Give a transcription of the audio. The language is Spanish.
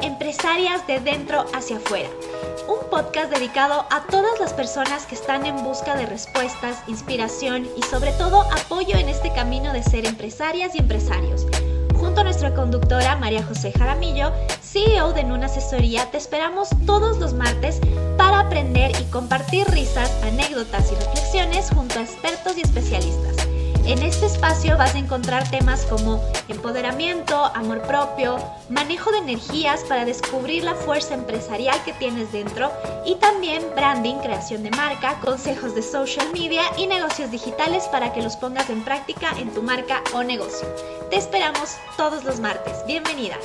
Empresarias de Dentro hacia Afuera, un podcast dedicado a todas las personas que están en busca de respuestas, inspiración y sobre todo apoyo en este camino de ser empresarias y empresarios. Junto a nuestra conductora María José Jaramillo, CEO de Nuna Asesoría, te esperamos todos los martes para aprender y compartir risas, anécdotas y reflexiones junto a expertos y especialistas. En este espacio vas a encontrar temas como empoderamiento, amor propio, manejo de energías para descubrir la fuerza empresarial que tienes dentro y también branding, creación de marca, consejos de social media y negocios digitales para que los pongas en práctica en tu marca o negocio. Te esperamos todos los martes. Bienvenida.